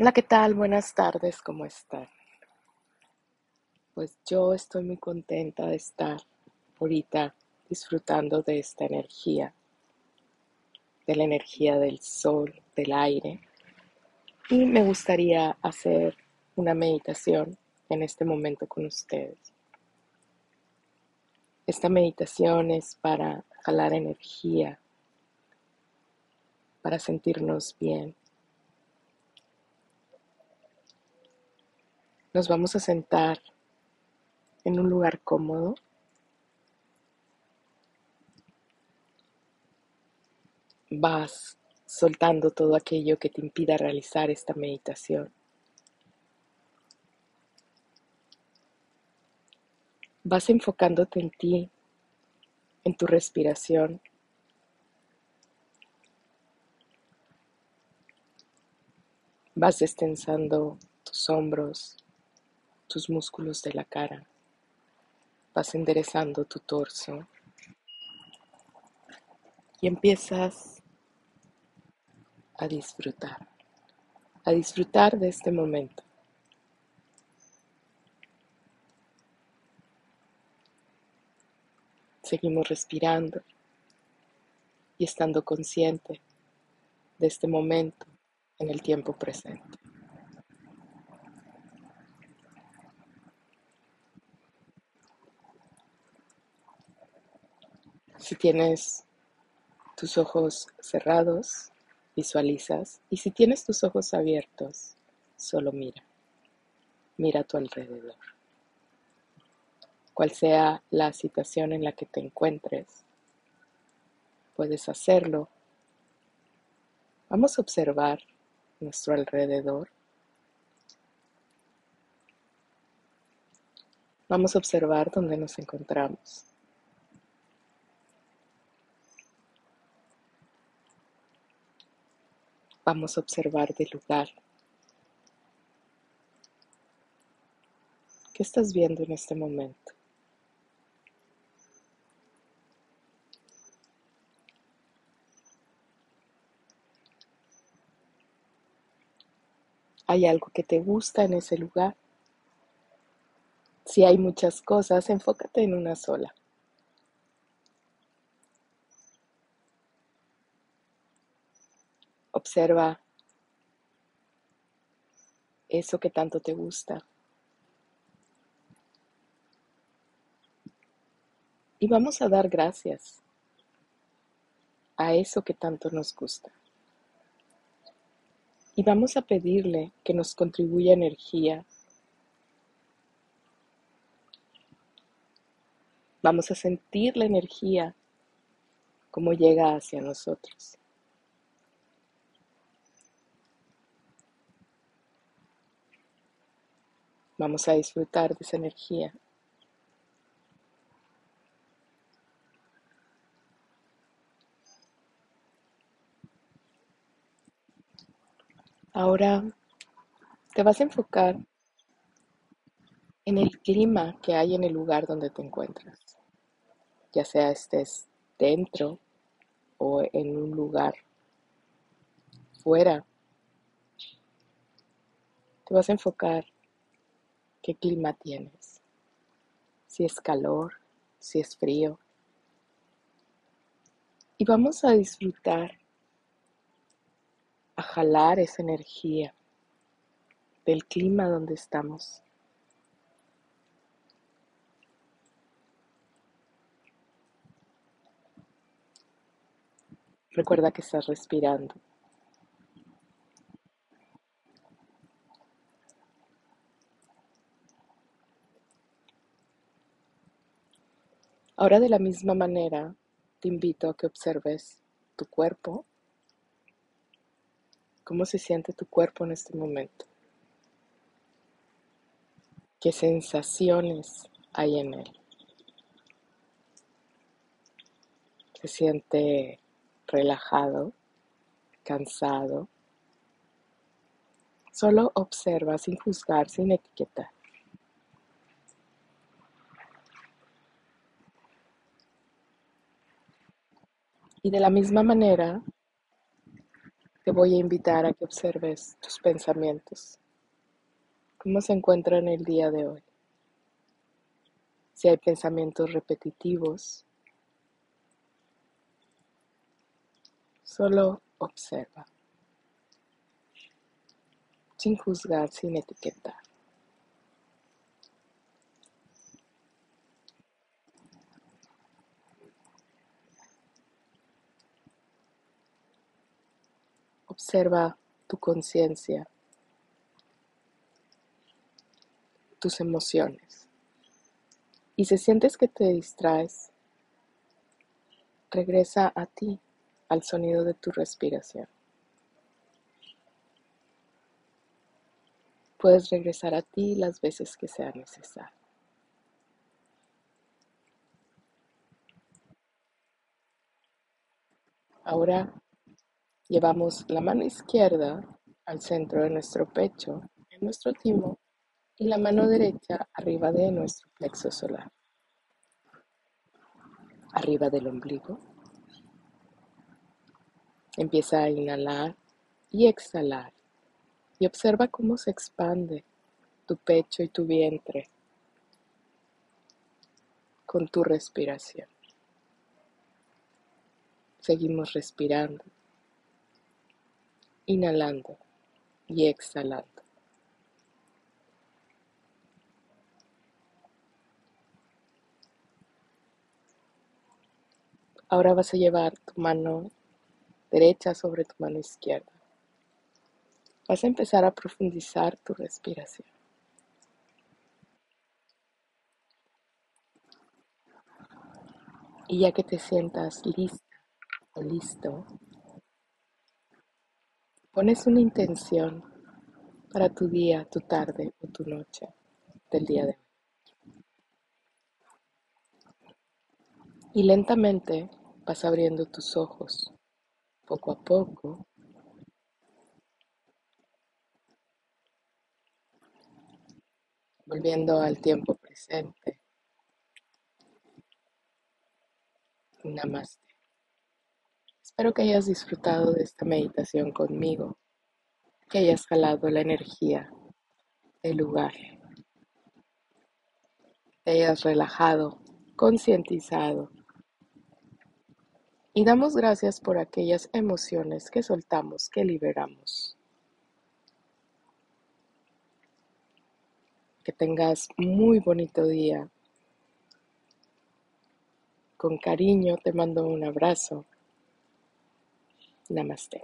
Hola, ¿qué tal? Buenas tardes, ¿cómo están? Pues yo estoy muy contenta de estar ahorita disfrutando de esta energía, de la energía del sol, del aire. Y me gustaría hacer una meditación en este momento con ustedes. Esta meditación es para jalar energía, para sentirnos bien. Nos vamos a sentar en un lugar cómodo. Vas soltando todo aquello que te impida realizar esta meditación. Vas enfocándote en ti, en tu respiración. Vas destensando tus hombros, tus músculos de la cara. Vas enderezando tu torso y empiezas a disfrutar, a disfrutar de este momento. Seguimos respirando y estando consciente de este momento en el tiempo presente. Si tienes tus ojos cerrados, visualizas. Y si tienes tus ojos abiertos, solo mira. Mira a tu alrededor. Cual sea la situación en la que te encuentres, puedes hacerlo. Vamos a observar nuestro alrededor. Vamos a observar dónde nos encontramos. Vamos a observar del lugar. ¿Qué estás viendo en este momento? ¿Hay algo que te gusta en ese lugar? Si hay muchas cosas, enfócate en una sola. Observa eso que tanto te gusta. Y vamos a dar gracias a eso que tanto nos gusta. Y vamos a pedirle que nos contribuya energía. Vamos a sentir la energía como llega hacia nosotros. Vamos a disfrutar de esa energía. Ahora te vas a enfocar en el clima que hay en el lugar donde te encuentras, ya sea estés dentro o en un lugar fuera. Te vas a enfocar qué clima tienes, si es calor, si es frío. Y vamos a disfrutar, a jalar esa energía del clima donde estamos. Recuerda que estás respirando. Ahora de la misma manera te invito a que observes tu cuerpo, cómo se siente tu cuerpo en este momento, qué sensaciones hay en él. Se siente relajado, cansado. Solo observa sin juzgar, sin etiquetar. Y de la misma manera, te voy a invitar a que observes tus pensamientos, cómo se encuentran el día de hoy. Si hay pensamientos repetitivos, solo observa, sin juzgar, sin etiquetar. Observa tu conciencia, tus emociones. Y si sientes que te distraes, regresa a ti, al sonido de tu respiración. Puedes regresar a ti las veces que sea necesario. Ahora Llevamos la mano izquierda al centro de nuestro pecho, en nuestro timo, y la mano derecha arriba de nuestro plexo solar. Arriba del ombligo. Empieza a inhalar y exhalar y observa cómo se expande tu pecho y tu vientre con tu respiración. Seguimos respirando inhalando y exhalando. Ahora vas a llevar tu mano derecha sobre tu mano izquierda. Vas a empezar a profundizar tu respiración. Y ya que te sientas lista o listo, Pones una intención para tu día, tu tarde o tu noche del día de hoy. Y lentamente vas abriendo tus ojos, poco a poco. Volviendo al tiempo presente. Namaste. Espero que hayas disfrutado de esta meditación conmigo, que hayas jalado la energía del lugar, te hayas relajado, concientizado. Y damos gracias por aquellas emociones que soltamos, que liberamos. Que tengas muy bonito día. Con cariño te mando un abrazo. Namaste.